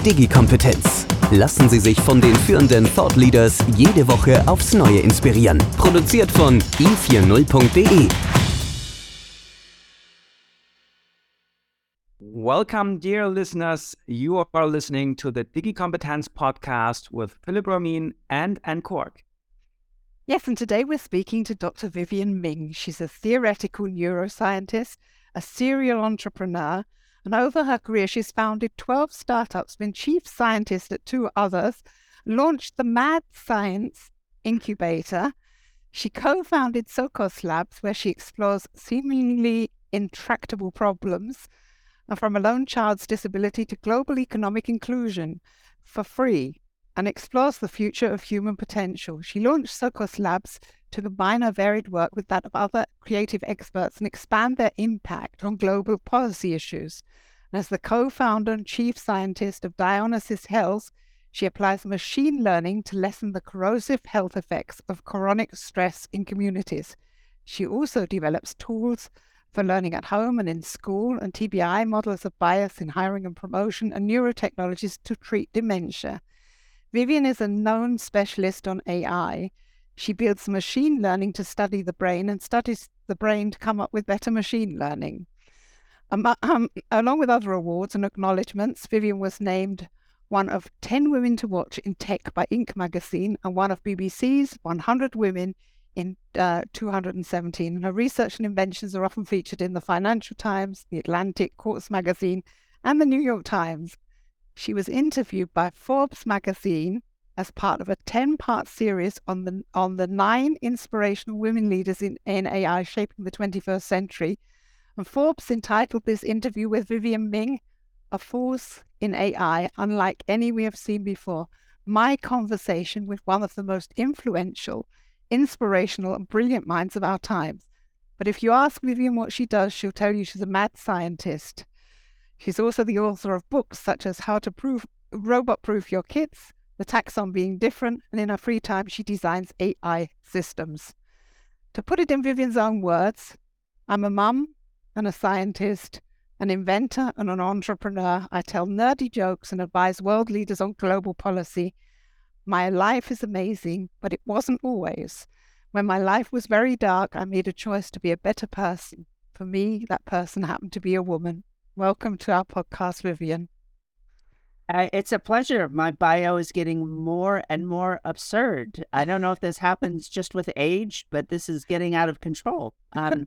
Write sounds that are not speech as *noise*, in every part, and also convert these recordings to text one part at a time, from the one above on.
Digi-Kompetenz. Lassen Sie sich von den führenden Thought Leaders jede Woche aufs Neue inspirieren. Produziert von i40.de. Welcome, dear listeners. You are listening to the Digi Competence podcast with Philip Ramin and Anne Cork. Yes, and today we're speaking to Dr. Vivian Ming. She's a theoretical neuroscientist, a serial entrepreneur, and over her career, she's founded 12 startups, been chief scientist at two others, launched the Mad Science Incubator. She co founded Socos Labs, where she explores seemingly intractable problems from a lone child's disability to global economic inclusion for free and explores the future of human potential. She launched Socos Labs to combine her varied work with that of other creative experts and expand their impact on global policy issues. And as the co founder and chief scientist of Dionysus Health, she applies machine learning to lessen the corrosive health effects of chronic stress in communities. She also develops tools for learning at home and in school, and TBI models of bias in hiring and promotion, and neurotechnologies to treat dementia. Vivienne is a known specialist on AI. She builds machine learning to study the brain and studies the brain to come up with better machine learning. Um, um, along with other awards and acknowledgements, Vivienne was named one of 10 women to watch in tech by Inc. magazine and one of BBC's 100 women in uh, 217. And her research and inventions are often featured in the Financial Times, the Atlantic, Quartz magazine, and the New York Times. She was interviewed by Forbes magazine as part of a 10 part series on the, on the nine inspirational women leaders in, in AI shaping the 21st century. And Forbes entitled this interview with Vivienne Ming, A Force in AI, unlike any we have seen before. My conversation with one of the most influential inspirational and brilliant minds of our times. But if you ask Vivienne what she does, she'll tell you she's a mad scientist. She's also the author of books such as How to Prove Robot Proof Your Kids, The Tax on Being Different, and in her free time, she designs AI systems. To put it in Vivienne's own words, I'm a mum and a scientist, an inventor and an entrepreneur. I tell nerdy jokes and advise world leaders on global policy. My life is amazing, but it wasn't always. When my life was very dark, I made a choice to be a better person. For me, that person happened to be a woman. Welcome to our podcast, Vivienne. It's a pleasure. My bio is getting more and more absurd. I don't know if this happens just with age, but this is getting out of control. Um,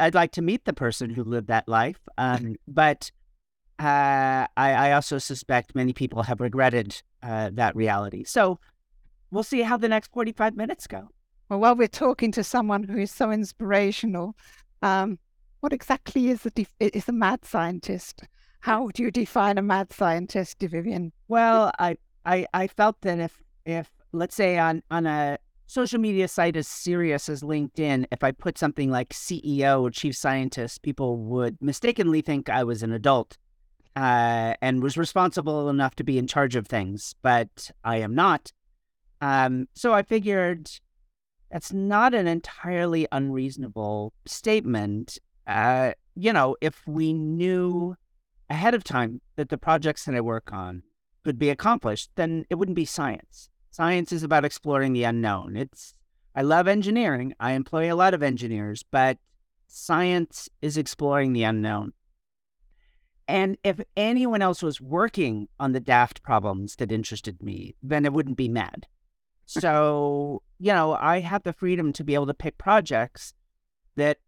I'd like to meet the person who lived that life. Um, but uh, I, I, also suspect many people have regretted uh, that reality. So we'll see how the next 45 minutes go. Well, while we're talking to someone who is so inspirational, um, what exactly is def- is a mad scientist? How do you define a mad scientist, Vivienne? Well, I, I, I felt that if, if let's say on, on a social media site as serious as LinkedIn, if I put something like CEO or chief scientist, people would mistakenly think I was an adult uh, and was responsible enough to be in charge of things, but I am not. Um, so I figured that's not an entirely unreasonable statement. Uh, you know, if we knew ahead of time that the projects that I work on could be accomplished, then it wouldn't be science. Science is about exploring the unknown. It's I love engineering. I employ a lot of engineers, but science is exploring the unknown. And if anyone else was working on the daft problems that interested me, then it wouldn't be mad. *laughs* So, you know, I have the freedom to be able to pick projects that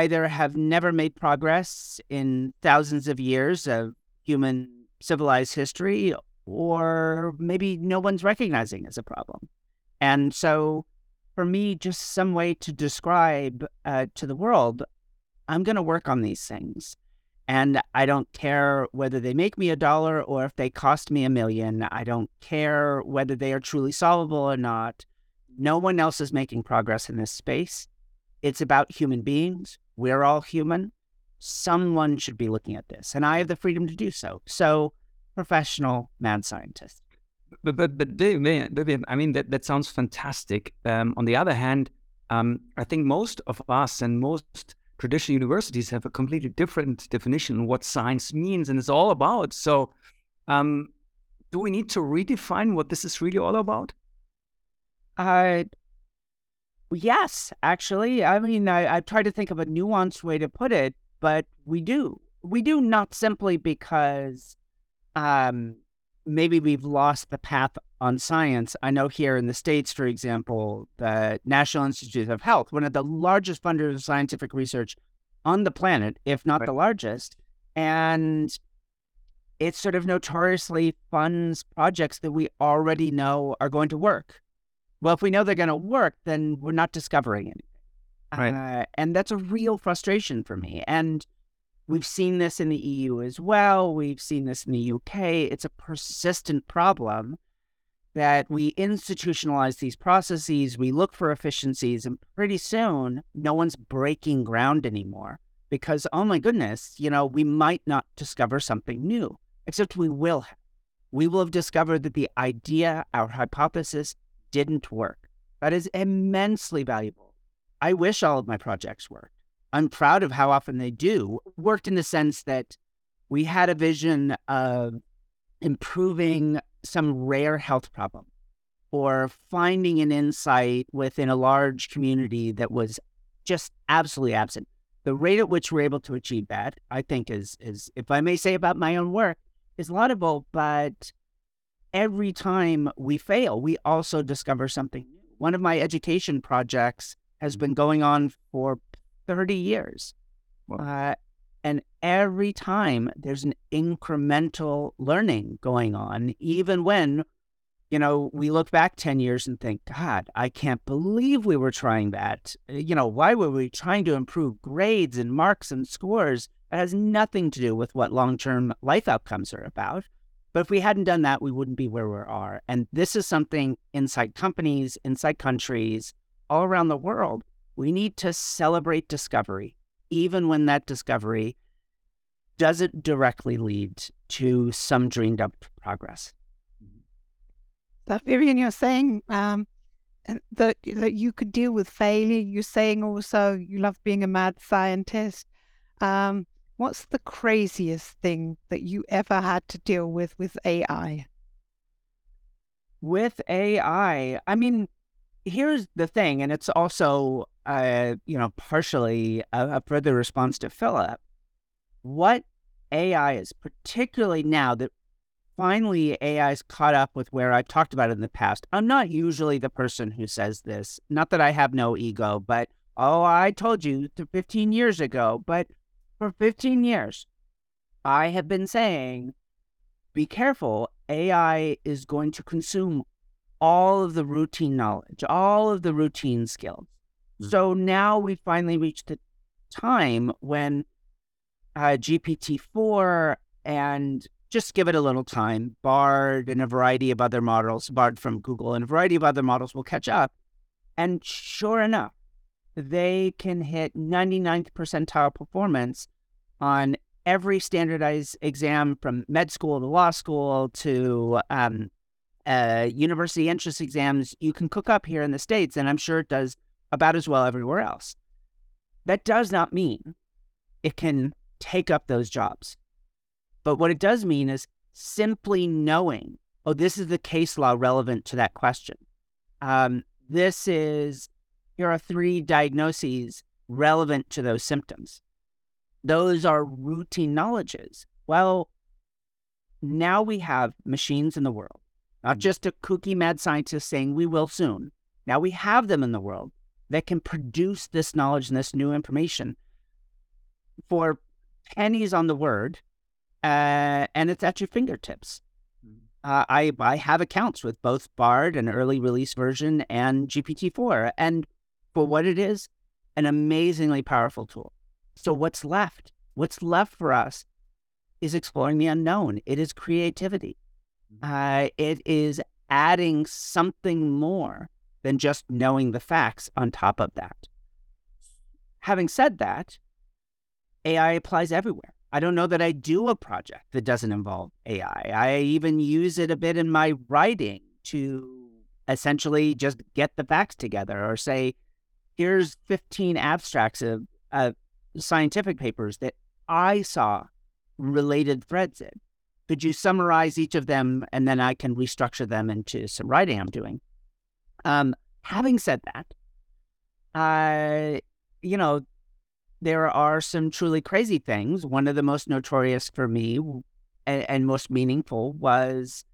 either have never made progress in thousands of years of human civilized history, or maybe no one's recognizing as a problem. And so, for me, just some way to describe uh, to the world, I'm going to work on these things And I don't care whether they make me a dollar or if they cost me a million. I don't care whether they are truly solvable or not. No one else is making progress in this space. It's about human beings. We're all human. Someone should be looking at this, and I have the freedom to do so. So, professional mad scientist. But but but I mean that that sounds fantastic. Um, on the other hand, um, I think most of us and most traditional universities have a completely different definition of what science means and is all about. So, um, do we need to redefine what this is really all about? Uh, yes, actually. I mean, I, I try to think of a nuanced way to put it, but we do. We do not simply because um, maybe we've lost the path on science. I know here in the States, for example, the National Institutes of Health, one of the largest funders of scientific research on the planet, if not right. the largest. And it sort of notoriously funds projects that we already know are going to work. Well, if we know they're going to work, then we're not discovering anything. Right. Uh, and that's a real frustration for me. And We've seen this in the EU as well. We've seen this in the UK. It's a persistent problem that we institutionalize these processes, we look for efficiencies, and pretty soon no one's breaking ground anymore because, oh my goodness, you know, we might not discover something new, except we will have. We will have discovered that the idea, our hypothesis, didn't work. That is immensely valuable. I wish all of my projects worked. I'm proud of how often they do. Worked in the sense that we had a vision of improving some rare health problem or finding an insight within a large community that was just absolutely absent. The rate at which we're able to achieve that, I think, is is if I may say about my own work, is laudable. But every time we fail, we also discover something new. One of my education projects has been going on for 30 years. Uh, and every time there's an incremental learning going on, even when, you know, we look back 10 years and think, God, I can't believe we were trying that. Uh, you know, why were we trying to improve grades and marks and scores? That has nothing to do with what long term life outcomes are about. But if we hadn't done that, we wouldn't be where we are. And this is something inside companies, inside countries, all around the world we need to celebrate discovery, even when that discovery doesn't directly lead to some dreamed up progress. That Vivienne, you're saying um, that that you could deal with failure. You're saying also you love being a mad scientist. Um, what's the craziest thing that you ever had to deal with with AI? With AI, I mean, here's the thing, and it's also, uh, you know, partially a, a further response to Philipp. What AI is, particularly now that finally AI is caught up with where I've talked about it in the past. I'm not usually the person who says this. Not that I have no ego, but oh, I told you 15 years ago. But for 15 years, I have been saying, be careful. AI is going to consume all of the routine knowledge, all of the routine skills. Mm-hmm. So now we finally reached the time when uh, GPT 4 and just give it a little time, Bard and a variety of other models, Bard from Google and a variety of other models will catch up. And sure enough, they can hit 99th percentile performance on every standardized exam from med school to law school to um, uh, university entrance exams you can cook up here in the States, and I'm sure it does about as well everywhere else. That does not mean it can take up those jobs. But what it does mean is simply knowing, oh, this is the case law relevant to that question. Um, this is, here are three diagnoses relevant to those symptoms. Those are routine knowledges. Well, now we have machines in the world not just a kooky mad scientist saying we will soon. Now we have them in the world that can produce this knowledge and this new information for pennies on the word, uh, and it's at your fingertips. Hmm. Uh, I I have accounts with both Bard, an early release version, and GPT-4, and for what it is, an amazingly powerful tool. So what's left What's left for us is exploring the unknown. It is creativity. Uh, it is adding something more than just knowing the facts on top of that. Having said that, AI applies everywhere. I don't know that I do a project that doesn't involve AI. I even use it a bit in my writing to essentially just get the facts together or say, here's 15 abstracts of, of scientific papers that I saw related threads in. Could you summarize each of them and then I can restructure them into some writing I'm doing? Um, having said that, uh, you know, there are some truly crazy things. One of the most notorious for me and, and most meaningful was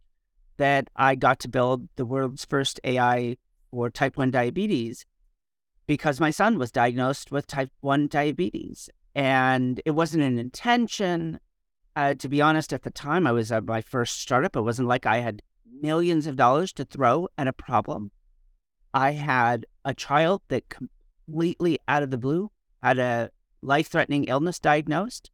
that I got to build the world's first AI for type 1 diabetes because my son was diagnosed with type 1 diabetes. And it wasn't an intention. Uh, to be honest, at the time I was at my first startup, it wasn't like I had millions of dollars to throw at a problem. I had a child that completely out of the blue had a life threatening illness diagnosed.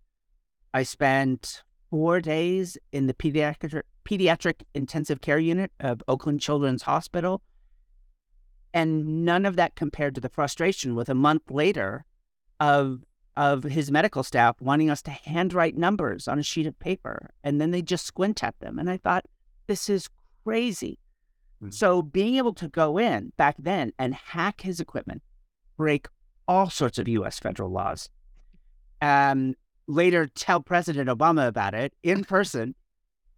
I spent four days in the pediatric, pediatric intensive care unit of Oakland Children's Hospital. And none of that compared to the frustration with a month later of of his medical staff wanting us to handwrite numbers on a sheet of paper. And then they just squint at them. And I thought, this is crazy. Mm-hmm. So being able to go in back then and hack his equipment, break all sorts of US federal laws, um, later tell President Obama about it in person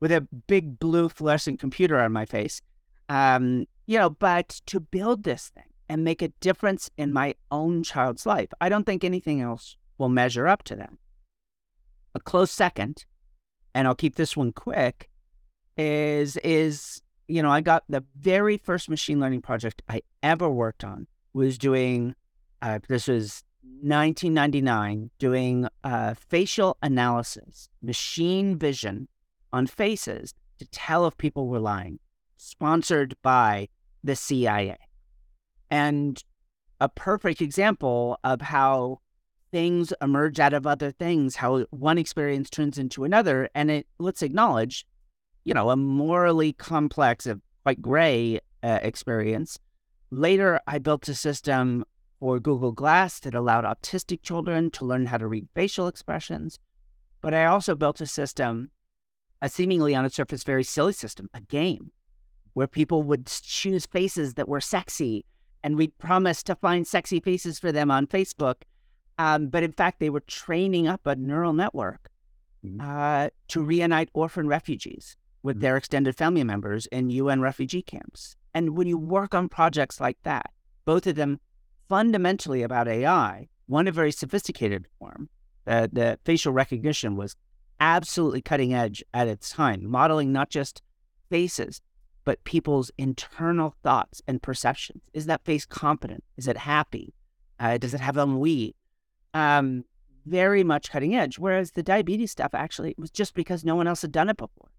with a big blue fluorescent computer on my face. Um, you know, but to build this thing and make a difference in my own child's life, I don't think anything else will measure up to that. A close second, and I'll keep this one quick, is is you know, I got the very first machine learning project I ever worked on was doing uh, this was 1999 doing uh, facial analysis, machine vision on faces to tell if people were lying, sponsored by the CIA. And a perfect example of how things emerge out of other things, how one experience turns into another. And it let's acknowledge, you know, a morally complex, a quite gray uh, experience. Later, I built a system for Google Glass that allowed autistic children to learn how to read facial expressions. But I also built a system, a seemingly on its surface very silly system, a game where people would choose faces that were sexy and we'd promise to find sexy faces for them on Facebook. Um, but in fact, they were training up a neural network mm-hmm. uh, to reunite orphan refugees with mm-hmm. their extended family members in UN refugee camps. And when you work on projects like that, both of them fundamentally about AI, one a very sophisticated form. Uh, the facial recognition was absolutely cutting edge at its time, modeling not just faces, but people's internal thoughts and perceptions. Is that face confident? Is it happy? Uh, does it have ennui? Um, very much cutting edge. Whereas the diabetes stuff actually was just because no one else had done it before.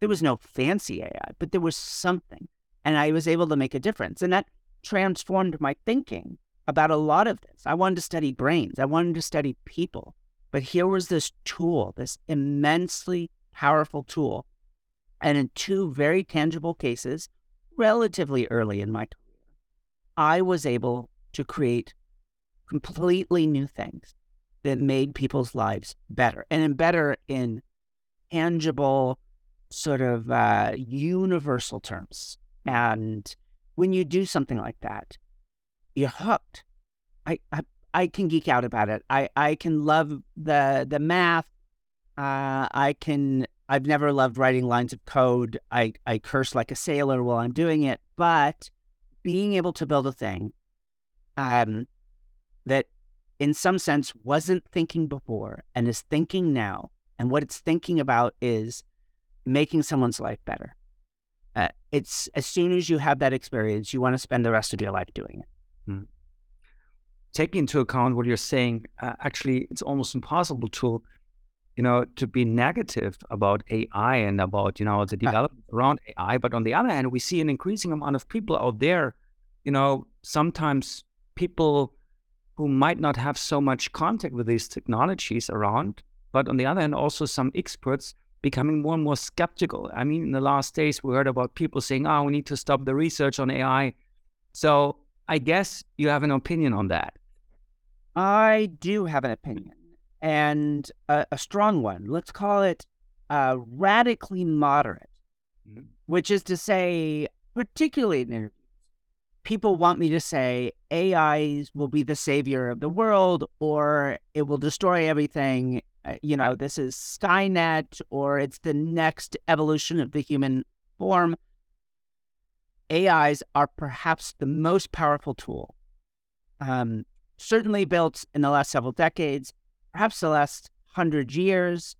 There was no fancy AI, but there was something. And I was able to make a difference. And that transformed my thinking about a lot of this. I wanted to study brains, I wanted to study people. But here was this tool, this immensely powerful tool. And in two very tangible cases, relatively early in my career, I was able to create completely new things that made people's lives better and better in tangible, sort of uh, universal terms. And when you do something like that, you're hooked. I, I I can geek out about it. I I can love the the math. Uh, I can. I've never loved writing lines of code. I I curse like a sailor while I'm doing it. But being able to build a thing, um, that in some sense wasn't thinking before and is thinking now, and what it's thinking about is making someone's life better. Uh, it's as soon as you have that experience, you want to spend the rest of your life doing it. Hmm. Taking into account what you're saying, uh, actually, it's almost impossible to, you know, to be negative about AI and about you know the uh. development around AI. But on the other hand, we see an increasing amount of people out there, you know, sometimes people who might not have so much contact with these technologies around, but on the other hand, also some experts becoming more and more skeptical. I mean, in the last days, we heard about people saying, oh, we need to stop the research on AI. So I guess you have an opinion on that. I do have an opinion and a, a strong one. Let's call it uh, radically moderate, mm-hmm. which is to say, particularly in interviews, people want me to say AIs will be the savior of the world or it will destroy everything. Uh, you know, this is Skynet or it's the next evolution of the human form. AIs are perhaps the most powerful tool, um, certainly built in the last several decades, perhaps the last hundred years.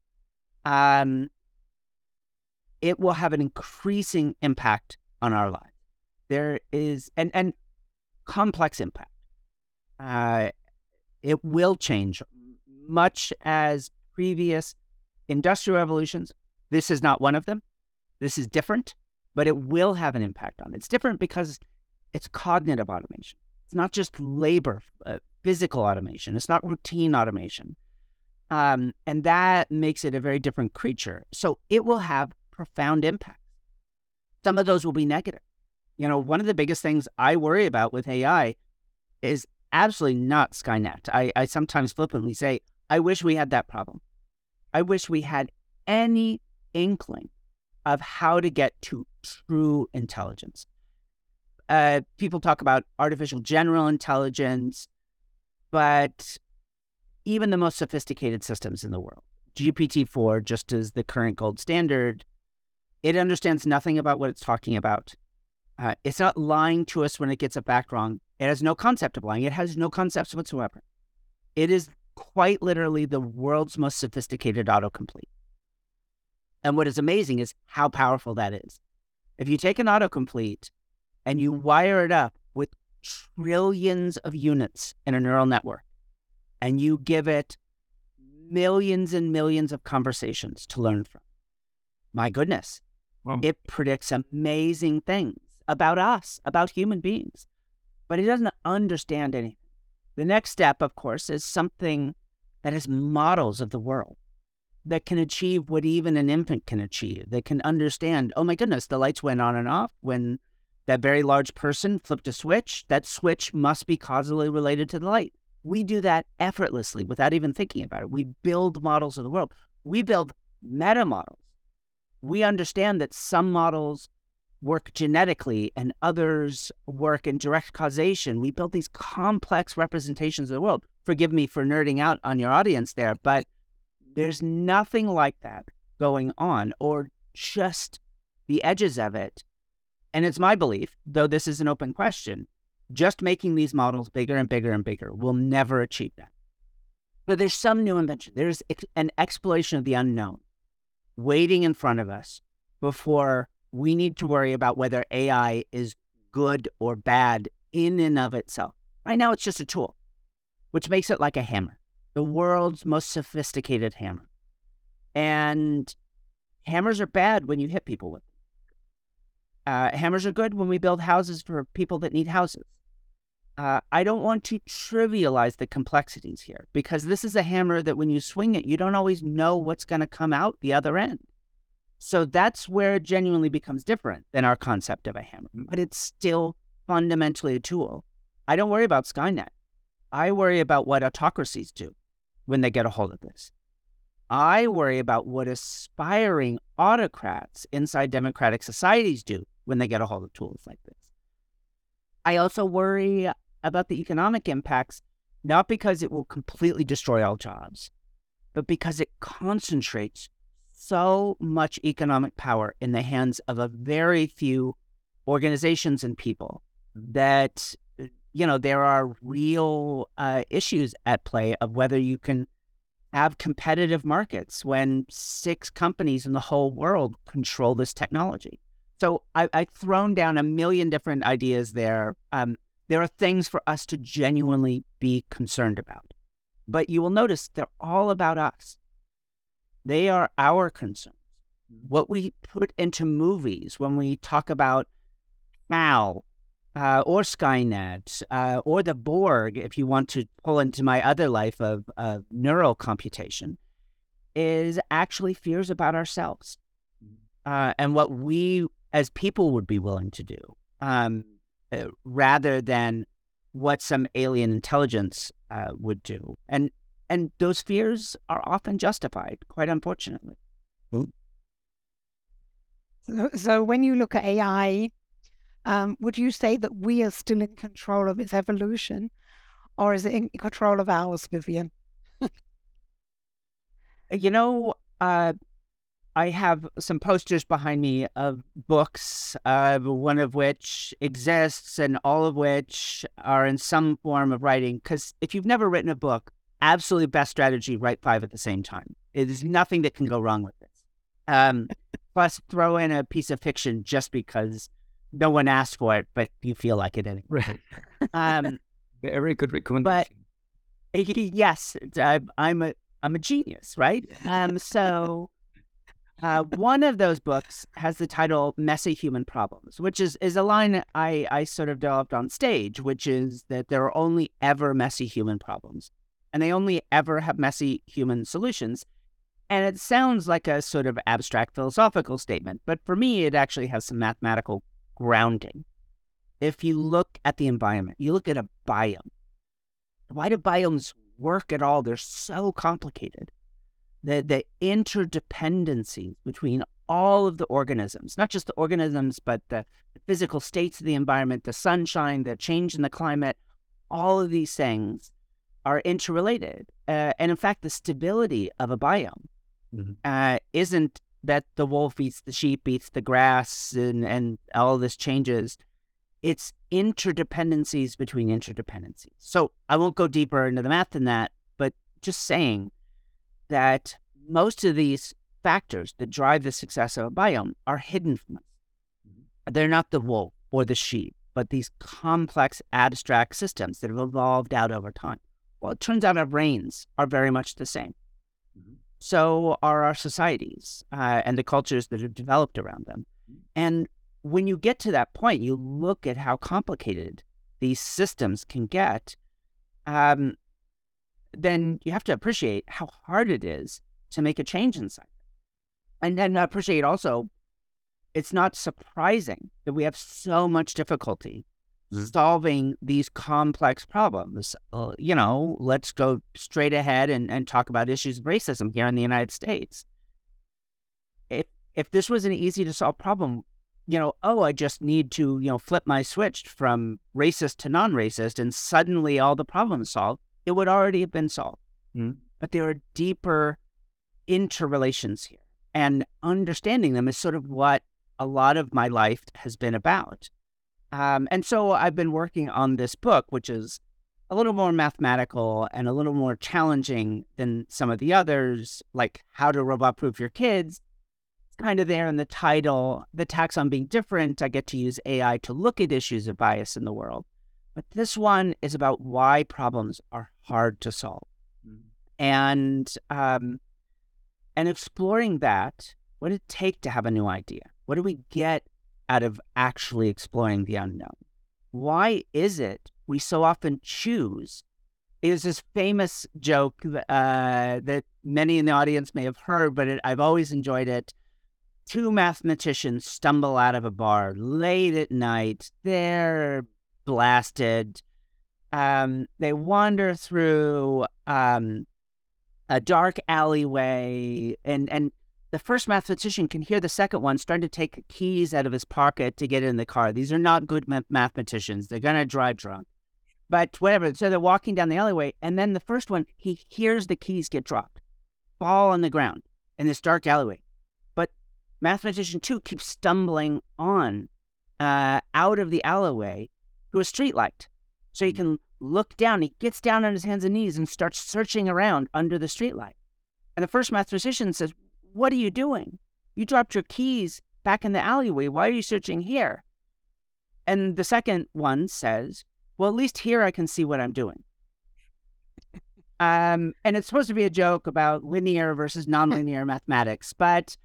Um, it will have an increasing impact on our lives. There is, and, and complex impact. Uh, it will change much as previous industrial revolutions. This is not one of them. This is different but it will have an impact on it. It's different because it's cognitive automation. It's not just labor, uh, physical automation. It's not routine automation. Um, and that makes it a very different creature. So it will have profound impact. Some of those will be negative. You know, one of the biggest things I worry about with AI is absolutely not Skynet. I, I sometimes flippantly say, I wish we had that problem. I wish we had any inkling of how to get to true intelligence. Uh, people talk about artificial general intelligence, but even the most sophisticated systems in the world, GPT 4, just as the current gold standard, it understands nothing about what it's talking about. Uh, it's not lying to us when it gets a back wrong. It has no concept of lying, it has no concepts whatsoever. It is quite literally the world's most sophisticated autocomplete. And what is amazing is how powerful that is. If you take an autocomplete and you wire it up with trillions of units in a neural network, and you give it millions and millions of conversations to learn from, my goodness, wow. it predicts amazing things about us, about human beings, but it doesn't understand anything. The next step, of course, is something that has models of the world that can achieve what even an infant can achieve. They can understand, oh my goodness, the lights went on and off when that very large person flipped a switch. That switch must be causally related to the light. We do that effortlessly without even thinking about it. We build models of the world. We build meta models. We understand that some models work genetically and others work in direct causation. We build these complex representations of the world. Forgive me for nerding out on your audience there, but there's nothing like that going on, or just the edges of it. And it's my belief, though this is an open question, just making these models bigger and bigger and bigger will never achieve that. But there's some new invention. There's an exploration of the unknown waiting in front of us before we need to worry about whether AI is good or bad in and of itself. Right now, it's just a tool, which makes it like a hammer the world's most sophisticated hammer. And hammers are bad when you hit people with them. Uh, hammers are good when we build houses for people that need houses. Uh, I don't want to trivialize the complexities here because this is a hammer that when you swing it, you don't always know what's going to come out the other end. So that's where it genuinely becomes different than our concept of a hammer, but it's still fundamentally a tool. I don't worry about Skynet. I worry about what autocracies do when they get a hold of this. I worry about what aspiring autocrats inside democratic societies do when they get a hold of tools like this. I also worry about the economic impacts, not because it will completely destroy all jobs, but because it concentrates so much economic power in the hands of a very few organizations and people that you know, there are real uh, issues at play of whether you can have competitive markets when six companies in the whole world control this technology. So I, have thrown down a million different ideas there. Um, there are things for us to genuinely be concerned about. But you will notice they're all about us. They are our concerns. What we put into movies when we talk about HAL uh, or Skynet uh, or the Borg, if you want to pull into my other life of, of neural computation, is actually fears about ourselves Mm-hmm. uh, and what we as people would be willing to do, um, uh, rather than what some alien intelligence uh, would do. And and those fears are often justified, quite unfortunately. So, so when you look at AI, um, would you say that we are still in control of its evolution, or is it in control of ours, Vivienne? *laughs* You know, uh, I have some posters behind me of books, uh, one of which exists, and all of which are in some form of writing. Because if you've never written a book, absolutely best strategy: write five at the same time. There's nothing that can go wrong with this. Um, plus, throw in a piece of fiction just because no one asked for it, but you feel like it anyway. Right. Um, *laughs* Very good recommendation. But *laughs* yes, I'm a I'm a genius, right? Um, so uh, one of those books has the title "Messy Human Problems," which is is a line I I sort of developed on stage, which is that there are only ever messy human problems, and they only ever have messy human solutions. And it sounds like a sort of abstract philosophical statement, but for me, it actually has some mathematical grounding. If you look at the environment, you look at a biome. Why do biomes work at all? They're so complicated. The, the interdependencies between all of the organisms, not just the organisms, but the, physical states of the environment, the sunshine, the change in the climate, all of these things are interrelated. Uh, and in fact, the stability of a biome Mhm. uh, isn't that the wolf eats the sheep, eats the grass, and, and all this changes. It's interdependencies between interdependencies. So I won't go deeper into the math than that, but just saying that most of these factors that drive the success of a biome are hidden from us. They're not the wolf or the sheep, but these complex abstract systems that have evolved out over time. Well, it turns out our brains are very much the same. So are our societies uh, and the cultures that have developed around them. And when you get to that point, you look at how complicated these systems can get, um, then you have to appreciate how hard it is to make a change inside. And then appreciate also, it's not surprising that we have so much difficulty Mhm. solving these complex problems. Uh, you know, let's go straight ahead and, and talk about issues of racism here in the United States. If if this was an easy to solve problem, you know, oh, I just need to, you know, flip my switch from racist to non-racist and suddenly all the problems solved, it would already have been solved. Mhm. But there are deeper interrelations here. And understanding them is sort of what a lot of my life has been about. Um, and so I've been working on this book, which is a little more mathematical and a little more challenging than some of the others, like How to Robot Proof Your Kids. It's kind of there in the title. The tax on being different, I get to use AI to look at issues of bias in the world. But this one is about why problems are hard to solve. And um, and exploring that, what did it take to have a new idea? What do we get out of actually exploring the unknown? Why is it we so often choose? Is this famous joke uh, that many in the audience may have heard, but it, I've always enjoyed it. Two mathematicians stumble out of a bar late at night. They're blasted. Um, they wander through um, a dark alleyway, and and the first mathematician can hear the second one starting to take keys out of his pocket to get in the car. These are not good math- mathematicians. They're gonna drive drunk, but whatever. So they're walking down the alleyway, and then the first one he hears the keys get dropped, fall on the ground in this dark alleyway. But mathematician two keeps stumbling on uh, out of the alleyway to a streetlight, so he can look down. He gets down on his hands and knees and starts searching around under the streetlight. And the first mathematician says, What are you doing? You dropped your keys back in the alleyway. Why are you searching here? And the second one says, Well, at least here I can see what I'm doing. Um, and it's supposed to be a joke about linear versus nonlinear *laughs* mathematics, but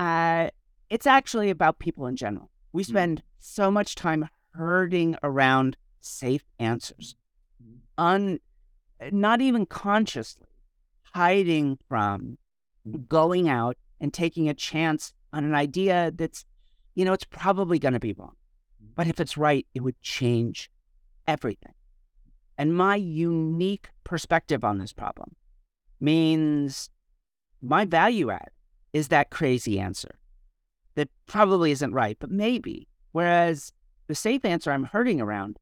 uh, it's actually about people in general. We spend so much time herding around safe answers, mm. un, not even consciously hiding from mm. going out and taking a chance on an idea that's, you know, it's probably going to be wrong. Mm. But if it's right, it would change everything. And my unique perspective on this problem means my value add is that crazy answer that probably isn't right, but maybe. Whereas the safe answer I'm hurting around,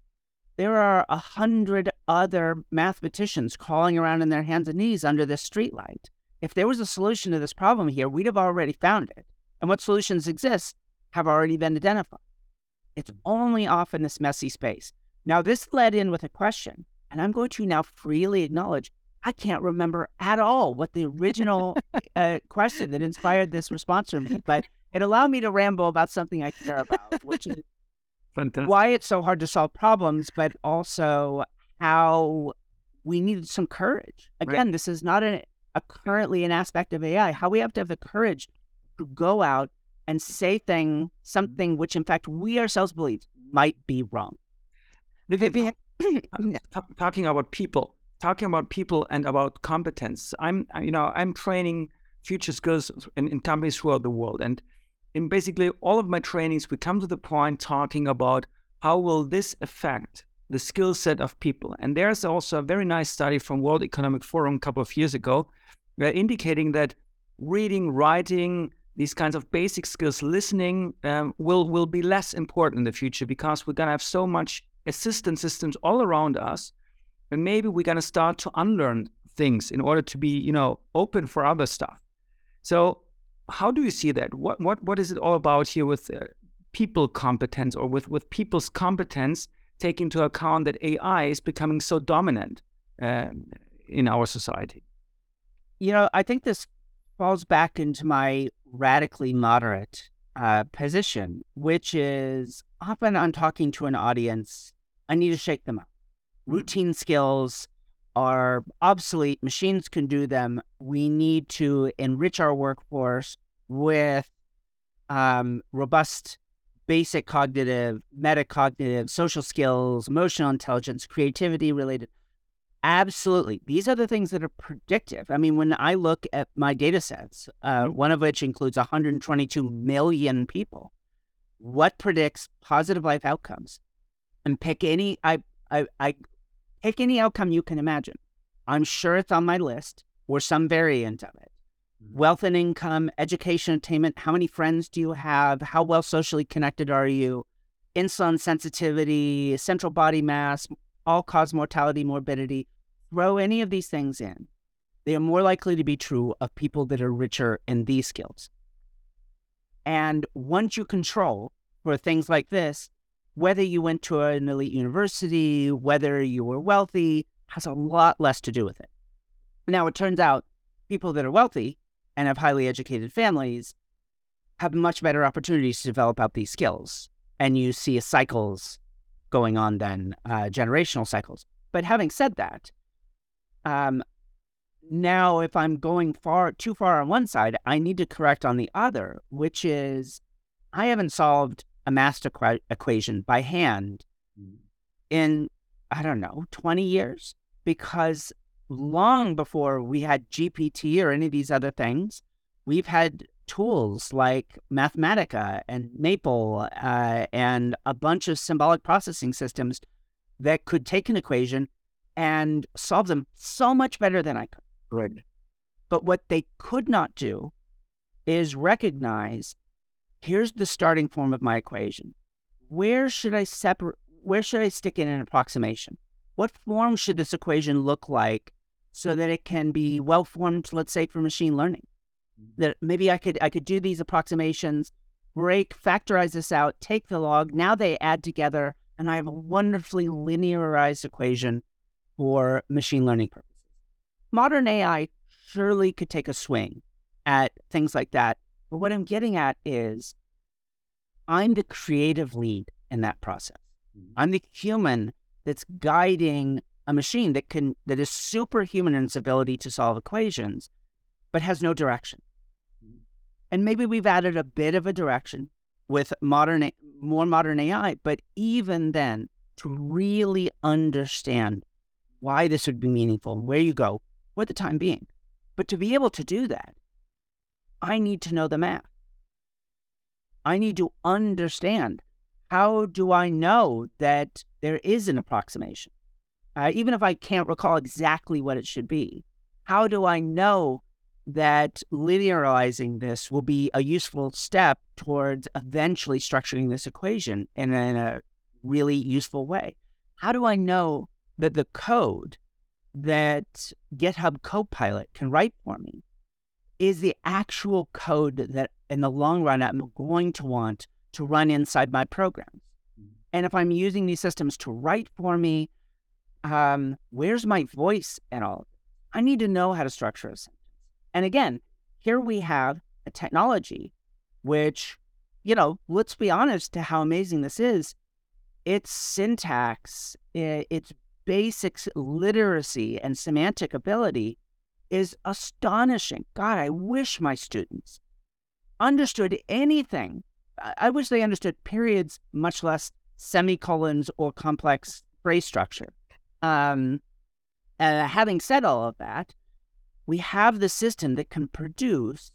there are a hundred other mathematicians crawling around in their hands and knees under this streetlight. If there was a solution to this problem here, we'd have already found it. And what solutions exist have already been identified. It's only off in this messy space. Now, this led in with a question, and I'm going to now freely acknowledge I can't remember at all what the original *laughs* uh, question that inspired this response from me, but it allowed me to ramble about something I care about, which is Fantastic. why it's so hard to solve problems, but also how we need some courage. Again, this is not a, a currently an aspect of AI. How we have to have the courage to go out and say thing mm-hmm. something which, in fact, we ourselves believe might be wrong. Vivienne, *clears throat* uh, *clears throat* talking about people, talking about people and about competence. I'm, you know, I'm training future skills in, in companies throughout the world, and in basically all of my trainings, we come to the point talking about how will this affect the skill set of people. And there's also a very nice study from World Economic Forum a couple of years ago, where indicating that reading, writing, these kinds of basic skills, listening, um, will will be less important in the future because we're gonna have so much assistance systems all around us, and maybe we're gonna start to unlearn things in order to be, you know, open for other stuff. So, how do you see that? What what what is it all about here with uh, people competence or with with people's competence, taking into account that AI is becoming so dominant um, in our society? You know, I think this falls back into my radically moderate uh, position, which is often I'm talking to an audience, I need to shake them up. Routine skills are obsolete, machines can do them. We need to enrich our workforce with um, robust basic cognitive, metacognitive, social skills, emotional intelligence, creativity related Absolutely. These are the things that are predictive. I mean, when I look at my data sets, uh, one of which includes 122 million people, what predicts positive life outcomes? And pick any, I, I, I pick any outcome you can imagine. I'm sure it's on my list or some variant of it. Mm-hmm. Wealth and income, education, attainment. How many friends do you have? How well socially connected are you? Insulin sensitivity, central body mass, all cause mortality, morbidity. Throw any of these things in. They are more likely to be true of people that are richer in these skills. And once you control for things like this, whether you went to an elite university, whether you were wealthy, has a lot less to do with it. Now, it turns out people that are wealthy and have highly educated families have much better opportunities to develop out these skills. And you see cycles going on then, uh, generational cycles. But having said that, um, now if I'm going far too far on one side, I need to correct on the other, which is I haven't solved a math equa- equation by hand mm. in I don't know 20 years because long before we had GPT or any of these other things, we've had tools like Mathematica and Maple uh, and a bunch of symbolic processing systems that could take an equation and solve them so much better than I could. But what they could not do is recognize here's the starting form of my equation. Where should I separate? Where should I stick in an approximation? What form should this equation look like so that it can be well formed, let's say, for machine learning? Mm-hmm. that maybe I could I could do these approximations, break, factorize this out, take the log. Now they add together, and I have a wonderfully linearized equation for machine learning purposes. Modern AI surely could take a swing at things like that. But what I'm getting at is I'm the creative lead in that process. Mm-hmm. I'm the human that's guiding a machine that can that is superhuman in its ability to solve equations, but has no direction. And maybe we've added a bit of a direction with modern, more modern AI, but even then, to really understand why this would be meaningful, where you go, for the time being. But to be able to do that, I need to know the math. I need to understand how do I know that there is an approximation? Uh, even if I can't recall exactly what it should be, how do I know that linearizing this will be a useful step towards eventually structuring this equation in, in a really useful way? How do I know that the code that GitHub Copilot can write for me is the actual code that in the long run I'm going to want to run inside my programs. Mm-hmm. And if I'm using these systems to write for me, um, where's my voice and all? I need to know how to structure a sentence. And again, here we have a technology which, you know, let's be honest to how amazing this is. Its syntax, its basic literacy and semantic ability is astonishing. God, I wish my students understood anything. I wish they understood periods, much less semicolons or complex phrase structure. Um, uh, having said all of that, we have the system that can produce.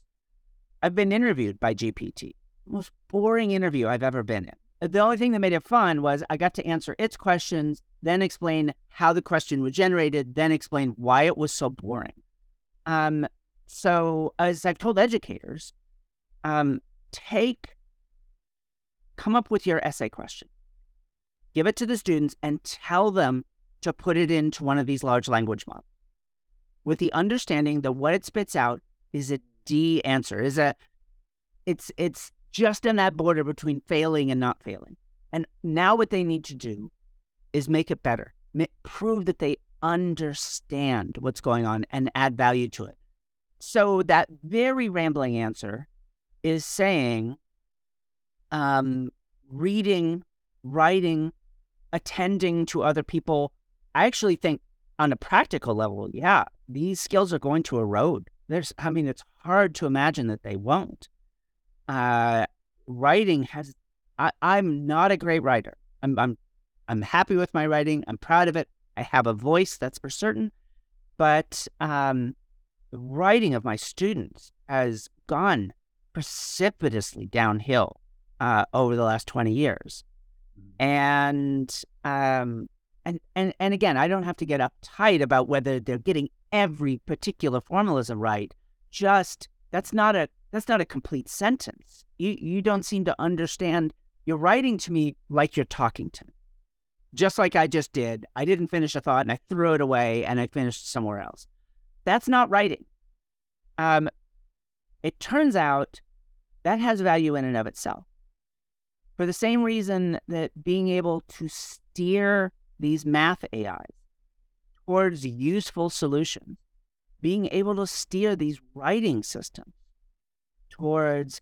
I've been interviewed by GPT, most boring interview I've ever been in. The only thing that made it fun was I got to answer its questions, then explain how the question was generated, then explain why it was so boring. Um, so, as I've told educators, um, take, come up with your essay question, give it to the students, and tell them to put it into one of these large language models. With the understanding that what it spits out is a D answer, is a, it's, it's just in that border between failing and not failing. And now what they need to do is make it better, prove that they understand what's going on and add value to it. So that very rambling answer is saying um, reading, writing, attending to other people. I actually think on a practical level, yeah, these skills are going to erode. There's, I mean, it's hard to imagine that they won't. Uh, writing has, I, I'm not a great writer. I'm, I'm, I'm happy with my writing. I'm proud of it. I have a voice, that's for certain. But um, the writing of my students has gone precipitously downhill uh, over the last 20 years. Mm. And um, and and and again, I don't have to get uptight about whether they're getting every particular formalism right. Just that's not a that's not a complete sentence. You you don't seem to understand. You're writing to me like you're talking to me just like I just did. I didn't finish a thought and I threw it away and I finished somewhere else. That's not writing. Um, it turns out that has value in and of itself. For the same reason that being able to steer these math AIs towards useful solutions, being able to steer these writing systems towards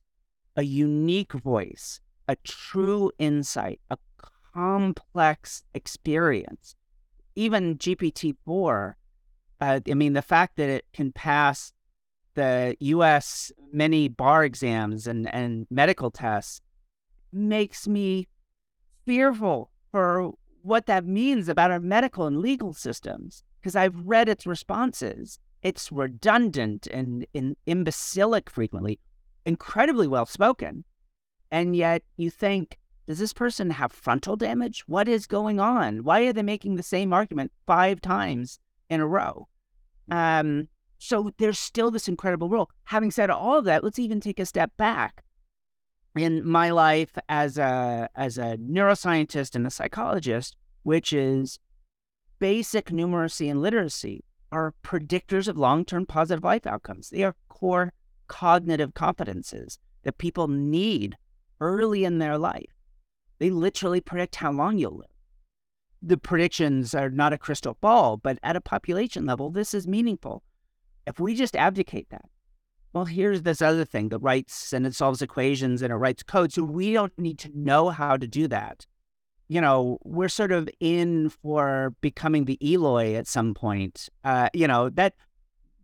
a unique voice, a true insight, a complex experience. Even GPT 4, uh, I mean, the fact that it can pass the US many bar exams and, and medical tests makes me fearful for what that means about our medical and legal systems because I've read its responses. It's redundant and, and imbecilic frequently, incredibly well spoken. And yet you think, does this person have frontal damage? What is going on? Why are they making the same argument five times in a row? Um, so there's still this incredible role. Having said all of that, let's even take a step back. In my life as a as a neuroscientist and a psychologist, which is basic numeracy and literacy, are predictors of long-term positive life outcomes. They are core cognitive competences that people need early in their life. They literally predict how long you'll live. The predictions are not a crystal ball, but at a population level, this is meaningful. If we just abdicate that, well, here's this other thing that writes and it solves equations and it writes code. So we don't need to know how to do that. You know, we're sort of in for becoming the Eloi at some point. Uh, you know, that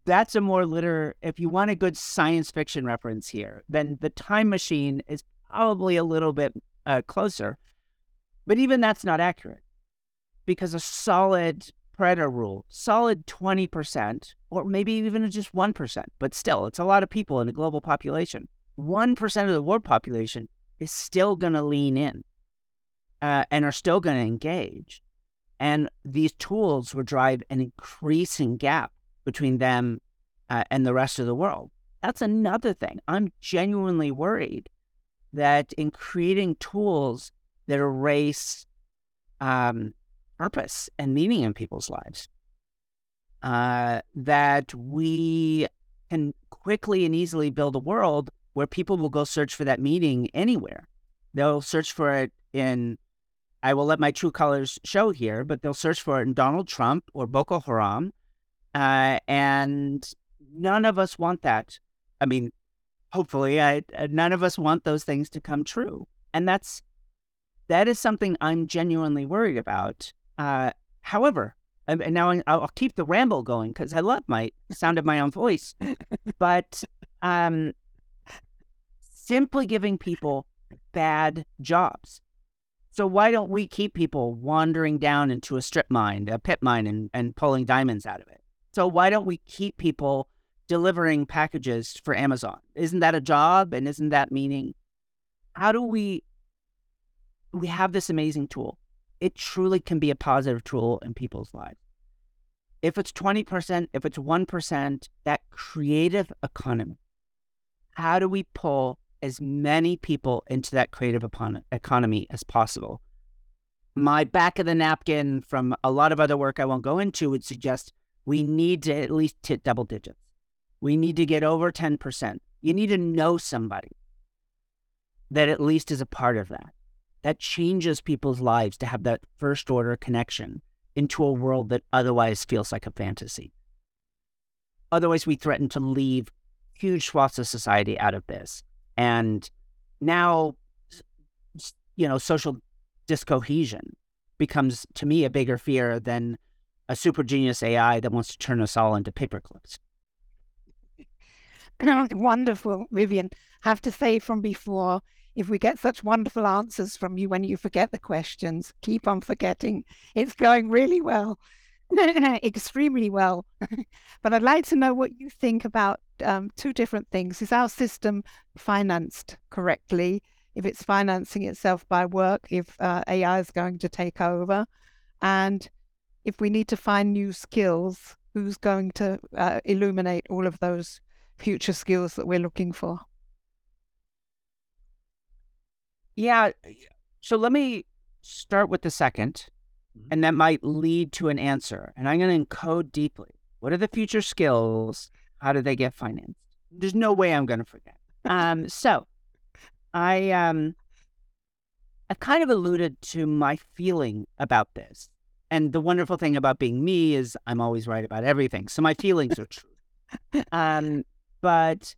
that's a more liter if you want a good science fiction reference here, then the time machine is probably a little bit uh, closer. But even that's not accurate because a solid Pareto rule, solid 20%, or maybe even just 1%, but still, it's a lot of people in a global population. 1% of the world population is still going to lean in uh, and are still going to engage. And these tools will drive an increasing gap between them uh, and the rest of the world. That's another thing. I'm genuinely worried that in creating tools that erase um, purpose and meaning in people's lives, uh, that we can quickly and easily build a world where people will go search for that meaning anywhere. They'll search for it in, I will let my true colors show here, but they'll search for it in Donald Trump or Boko Haram. Uh, and none of us want that. I mean, hopefully, I, uh, none of us want those things to come true. And that's, that is something I'm genuinely worried about. Uh, however, and now I'll keep the ramble going because I love my sound of my own voice. but um, simply giving people bad jobs. So why don't we keep people wandering down into a strip mine, a pit mine, and, and pulling diamonds out of it? So why don't we keep people delivering packages for Amazon? Isn't that a job? And isn't that meaning? How do we we have this amazing tool? It truly can be a positive tool in people's lives. If it's 20%, if it's 1%, that creative economy, how do we pull as many people into that creative economy as possible. My back of the napkin from a lot of other work I won't go into would suggest we need to at least hit double digits. We need to get over 10%. You need to know somebody that at least is a part of that. That changes people's lives to have that first order connection into a world that otherwise feels like a fantasy. Otherwise, we threaten to leave huge swaths of society out of this. And now, you know, social discohesion becomes to me a bigger fear than a super genius AI that wants to turn us all into paperclips. Wonderful, Vivienne. Have to say from before, if we get such wonderful answers from you when you forget the questions, keep on forgetting. It's going really well. *laughs* extremely well. *laughs* but I'd like to know what you think about um, two different things. Is our system financed correctly? If it's financing itself by work, if uh, AI is going to take over, and if we need to find new skills, who's going to uh, illuminate all of those future skills that we're looking for? Yeah. So let me start with the second Mm-hmm. and that might lead to an answer. And I'm going to encode deeply. What are the future skills? How do they get financed? There's no way I'm going to forget. Um, so I um, I kind of alluded to my feeling about this. And the wonderful thing about being me is I'm always right about everything. So my feelings are true. *laughs* Um, but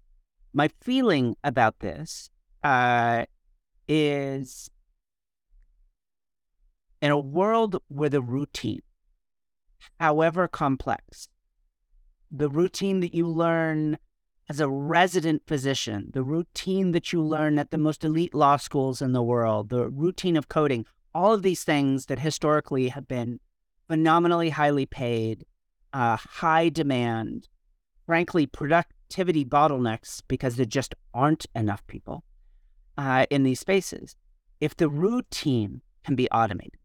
my feeling about this uh, is in a world where the routine, however complex, the routine that you learn as a resident physician, the routine that you learn at the most elite law schools in the world, the routine of coding, all of these things that historically have been phenomenally highly paid, uh, high demand, frankly, productivity bottlenecks because there just aren't enough people uh, in these spaces. If the routine can be automated,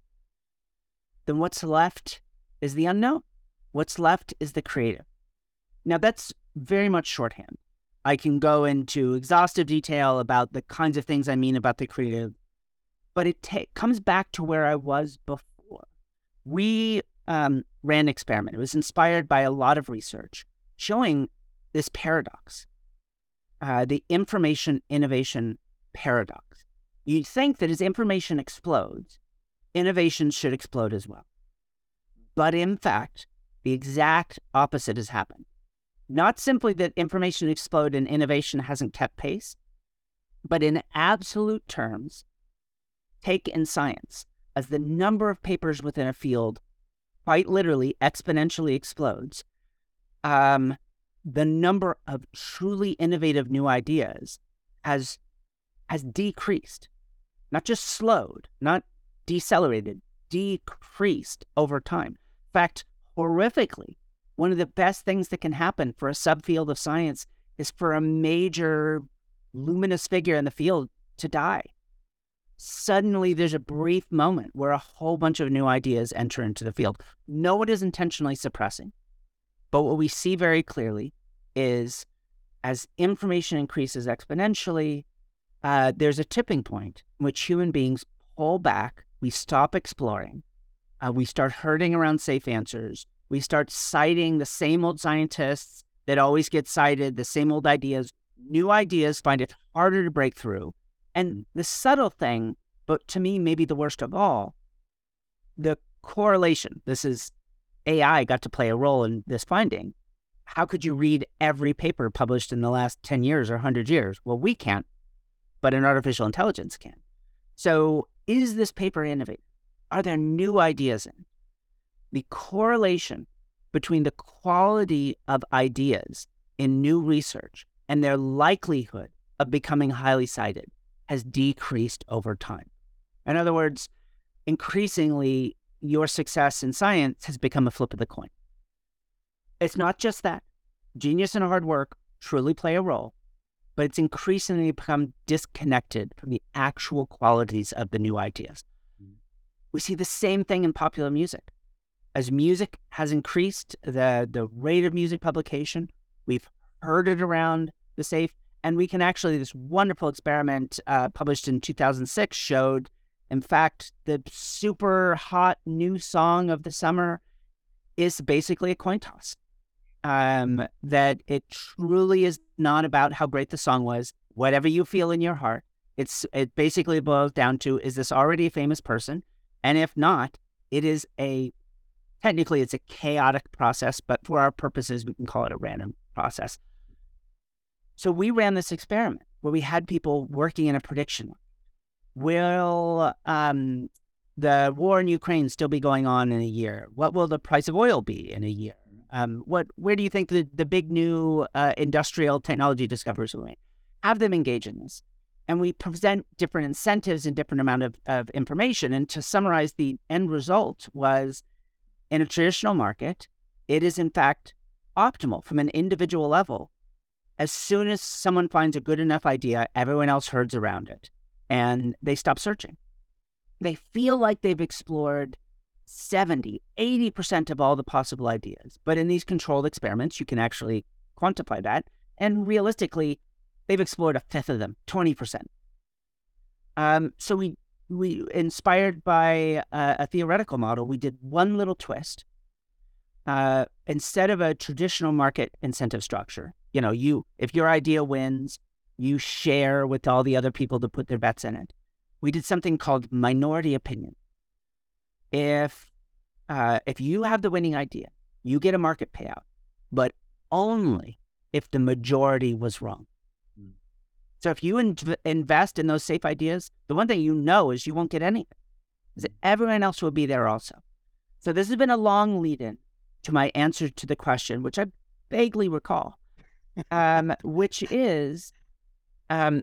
then what's left is the unknown. What's left is the creative. Now, that's very much shorthand. I can go into exhaustive detail about the kinds of things I mean about the creative, but it ta- comes back to where I was before. We um, ran an experiment. It was inspired by a lot of research showing this paradox, uh, the information innovation paradox. You'd think that as information explodes, innovation should explode as well. But in fact, the exact opposite has happened. Not simply that information exploded and innovation hasn't kept pace, but in absolute terms, take in science, as the number of papers within a field quite literally exponentially explodes, um, the number of truly innovative new ideas has has decreased, not just slowed, not decelerated, decreased over time. In fact, horrifically, one of the best things that can happen for a subfield of science is for a major luminous figure in the field to die. Suddenly, there's a brief moment where a whole bunch of new ideas enter into the field. No one is intentionally suppressing. But what we see very clearly is as information increases exponentially, uh, there's a tipping point in which human beings pull back, we stop exploring, uh, we start herding around safe answers, we start citing the same old scientists that always get cited, the same old ideas. New ideas find it harder to break through. And the subtle thing, but to me, maybe the worst of all, the correlation. This is AI got to play a role in this finding. How could you read every paper published in the last 10 years or 100 years? Well, we can't, but an artificial intelligence can. So, is this paper innovative? Are there new ideas in? The correlation between the quality of ideas in new research and their likelihood of becoming highly cited has decreased over time. In other words, increasingly, your success in science has become a flip of the coin. It's not just that. Genius and hard work truly play a role, but it's increasingly become disconnected from the actual qualities of the new ideas. Mm. We see the same thing in popular music. As music has increased, the, the rate of music publication, we've heard it around the safe, and we can actually, this wonderful experiment uh, published in 2006 showed, in fact, the super hot new song of the summer is basically a coin toss um, that it truly is not about how great the song was. Whatever you feel in your heart, it's it basically boils down to is this already a famous person, and if not, it is a technically it's a chaotic process, but for our purposes, we can call it a random process. So we ran this experiment where we had people working in a prediction. Will um, the war in Ukraine still be going on in a year? What will the price of oil be in a year? Um, what, where do you think the, the big new uh, industrial technology discoveries will be? Have them engage in this. And we present different incentives and different amount of, of information. And to summarize, the end result was in a traditional market, it is in fact optimal from an individual level. As soon as someone finds a good enough idea, everyone else herds around it and they stop searching. They feel like they've explored 70, 80% of all the possible ideas. But in these controlled experiments, you can actually quantify that. And realistically, they've explored a fifth of them, 20%. Um, so we, we inspired by a, theoretical model, we did one little twist. Uh, instead of a traditional market incentive structure, you know, you if your idea wins, you share with all the other people to put their bets in it. We did something called minority opinion if uh, if you have the winning idea, you get a market payout, but only if the majority was wrong. Mm. So if you in- invest in those safe ideas, the one thing you know is you won't get anything. Is that everyone else will be there also. So this has been a long lead in to my answer to the question, which I vaguely recall, um, *laughs* which is um,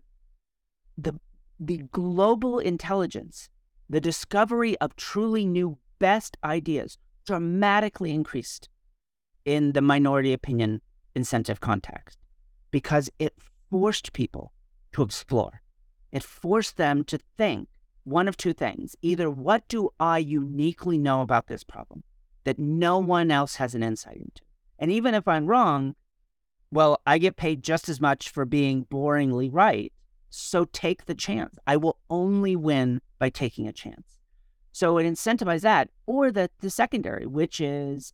the the global intelligence the discovery of truly new best ideas dramatically increased in the minority opinion incentive context because it forced people to explore. It forced them to think one of two things either what do I uniquely know about this problem that no one else has an insight into? And even if I'm wrong, well, I get paid just as much for being boringly right so take the chance. I will only win by taking a chance. So it incentivizes that, or the, the secondary, which is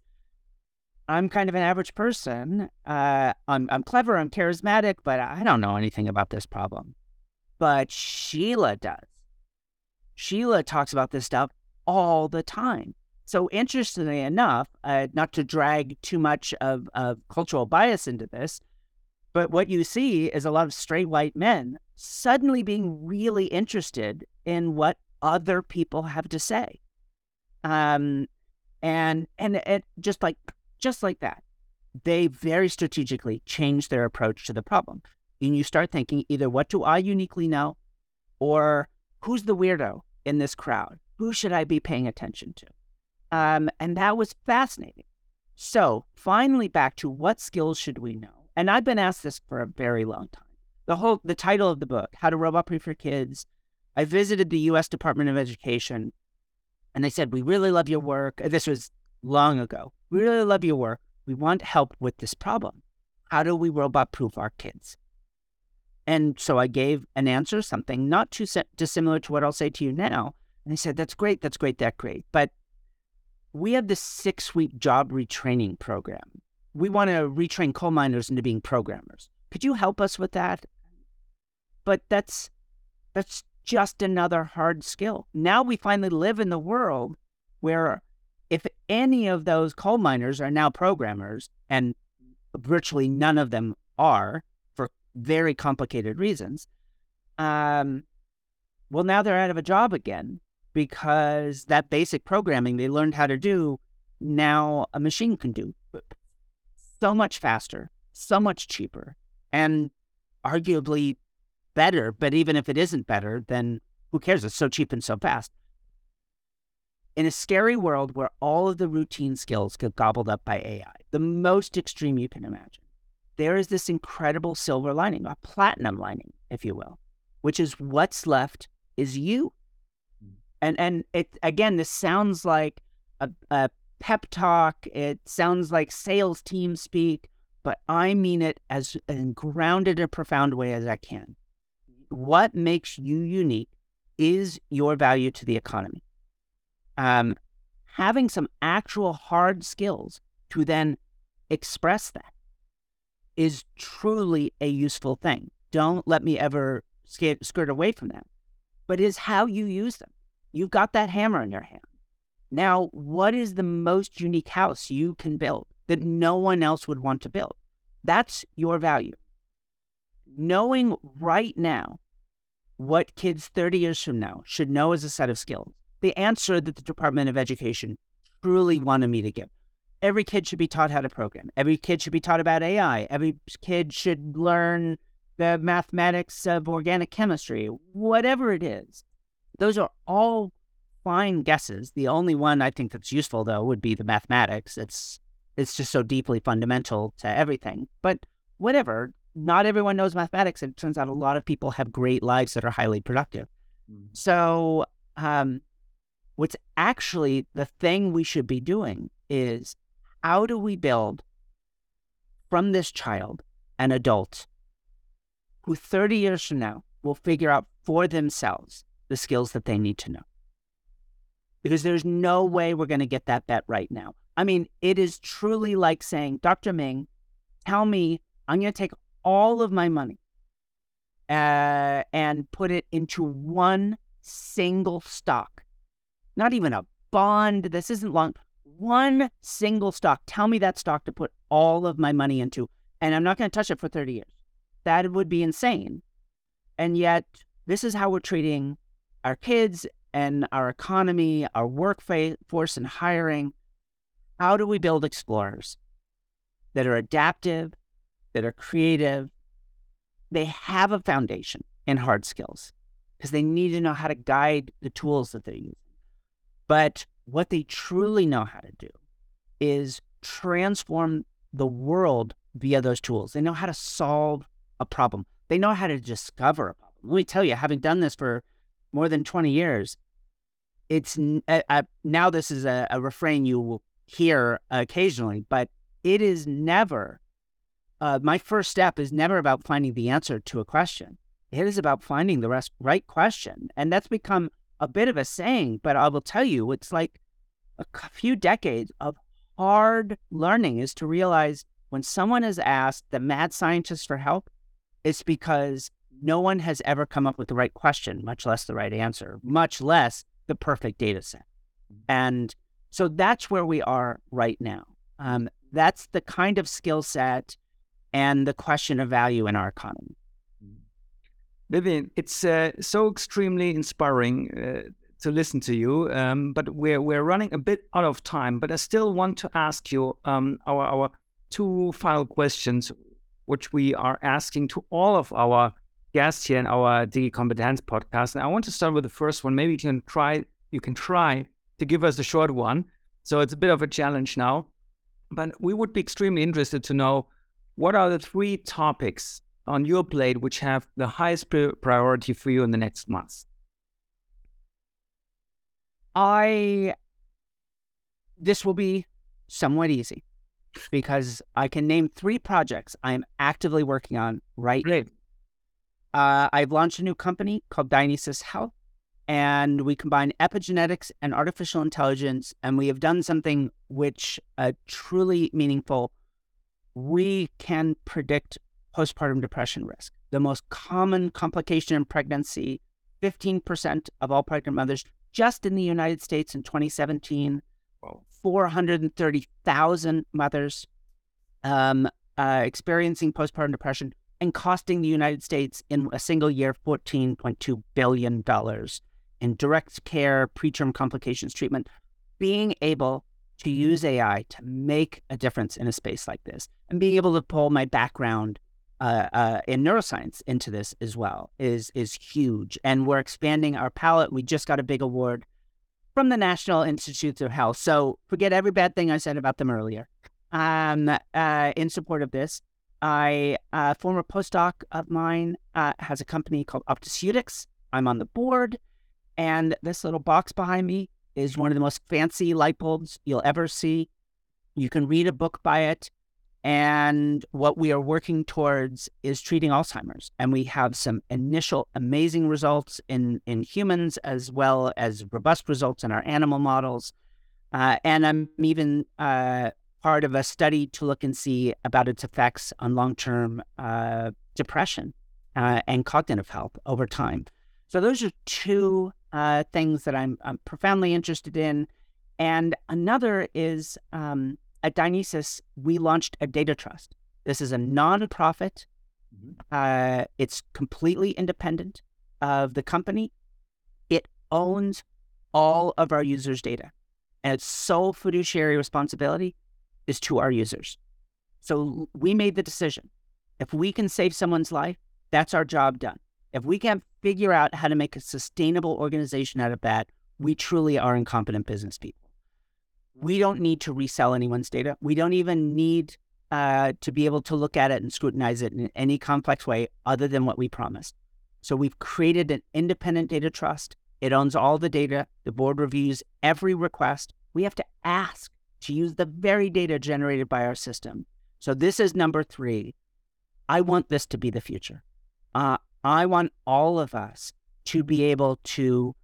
I'm kind of an average person. Uh, I'm, I'm clever, I'm charismatic, but I don't know anything about this problem. But Sheila does. Sheila talks about this stuff all the time. So, interestingly enough, uh, not to drag too much of, of cultural bias into this, but what you see is a lot of straight white men suddenly being really interested in what other people have to say. Um, and and it just like just like that, they very strategically change their approach to the problem. And you start thinking either what do I uniquely know, or who's the weirdo in this crowd? Who should I be paying attention to? Um, and that was fascinating. So, finally, back to what skills should we know? And I've been asked this for a very long time. The whole the title of the book, How to Robot Proof Your Kids. I visited the U.S. Department of Education, and they said, "We really love your work." Uh, this was long ago. We really love your work. We want help with this problem. How do we robot proof our kids? And so I gave an answer, something not too dissimilar to what I'll say to you now. And they said, That's great, that's great, that's great. But we have this six week job retraining program. We want to retrain coal miners into being programmers. Could you help us with that? But that's that's just another hard skill. Now we finally live in the world where if any of those coal miners are now programmers, and virtually none of them are for very complicated reasons, um, well, now they're out of a job again because that basic programming they learned how to do now a machine can do so much faster, so much cheaper, and arguably better. But even if it isn't better, then who cares? It's so cheap and so fast in a scary world where all of the routine skills get gobbled up by AI, the most extreme you can imagine, there is this incredible silver lining, a platinum lining, if you will, which is what's left is you. Hmm. And and it again, this sounds like a, a pep talk. It sounds like sales team speak, but I mean it as in grounded and profound way as I can. What makes you unique is your value to the economy um, having some actual hard skills to then express that is truly a useful thing. Don't let me ever skate, skirt away from that. But is how you use them. You've got that hammer in your hand. Now, what is the most unique house you can build that no one else would want to build? That's your value. Knowing right now what kids 30 years from now should know as a set of skills the answer that the Department of Education truly wanted me to give. Every kid should be taught how to program. Every kid should be taught about AI. Every kid should learn the mathematics of organic chemistry, whatever it is. Those are all fine guesses. The only one I think that's useful though would be the mathematics. It's it's just so deeply fundamental to everything. But whatever, not everyone knows mathematics. It turns out a lot of people have great lives that are highly productive. Mm. So um, What's actually the thing we should be doing is how do we build from this child an adult who 30 years from now will figure out for themselves the skills that they need to know? Because there's no way we're going to get that bet right now. I mean, it is truly like saying, Dr. Ming, tell me I'm going to take all of my money uh, and put it into one single stock not even a bond. This isn't long. One single stock. Tell me that stock to put all of my money into, and I'm not going to touch it for 30 years. That would be insane. And yet, this is how we're treating our kids and our economy, our workforce and hiring. How do we build explorers that are adaptive, that are creative? They have a foundation in hard skills because they need to know how to guide the tools that they're using. But what they truly know how to do is transform the world via those tools. They know how to solve a problem. They know how to discover a problem. Let me tell you, having done this for more than 20 years, it's uh, uh, now this is a, a, refrain you will hear occasionally, but it is never, uh, my first step is never about finding the answer to a question. It is about finding the rest, right question. And that's become a bit of a saying, but I will tell you, it's like a few decades of hard learning is to realize when someone is asked the mad scientist for help, it's because no one has ever come up with the right question, much less the right answer, much less the perfect data set. And so that's where we are right now. Um, that's the kind of skill set and the question of value in our economy. Vivienne, it's uh, so extremely inspiring uh, to listen to you, um, but we're we're running a bit out of time. But I still want to ask you um, our our two final questions, which we are asking to all of our guests here in our Digi Competence podcast. And I want to start with the first one. Maybe you can try you can try to give us a short one. So it's a bit of a challenge now. but we would be extremely interested to know what are the three topics on your plate which have the highest priority for you in the next months? I this will be somewhat easy because I can name three projects I am actively working on right Great. Uh, I've launched a new company called Dionysus Health, and we combine epigenetics and artificial intelligence, and we have done something which uh, truly meaningful. We can predict postpartum depression risk. The most common complication in pregnancy, 15% of all pregnant mothers just in the United States in 2017, 430,000 mothers um, uh, experiencing postpartum depression and costing the United States in a single year $14.2 billion in direct care, preterm complications treatment. Being able to use AI to make a difference in a space like this and being able to pull my background uh, uh, in neuroscience into this as well is is huge. And we're expanding our palette. We just got a big award from the National Institutes of Health. So forget every bad thing I said about them earlier. Um, uh, in support of this, I a former postdoc of mine uh, has a company called Optoceutics. I'm on the board, and this little box behind me is one of the most fancy light bulbs you'll ever see. You can read a book by it. And what we are working towards is treating Alzheimer's. And we have some initial amazing results in, in humans, as well as robust results in our animal models. Uh, and I'm even uh, part of a study to look and see about its effects on long term uh, depression uh, and cognitive health over time. So, those are two uh, things that I'm, I'm, profoundly interested in. And another is um, at Dionysus, we launched a data trust. This is a nonprofit. Mm-hmm. Uh, it's completely independent of the company. It owns all of our users' data, and its sole fiduciary responsibility is to our users. So we made the decision. If we can save someone's life, that's our job done. If we can't figure out how to make a sustainable organization out of that, we truly are incompetent business people we don't need to resell anyone's data. We don't even need uh, to be able to look at it and scrutinize it in any complex way other than what we promised. So we've created an independent data trust. It owns all the data. The board reviews every request. We have to ask to use the very data generated by our system. So this is number three. I want this to be the future. Uh, I want all of us to be able to,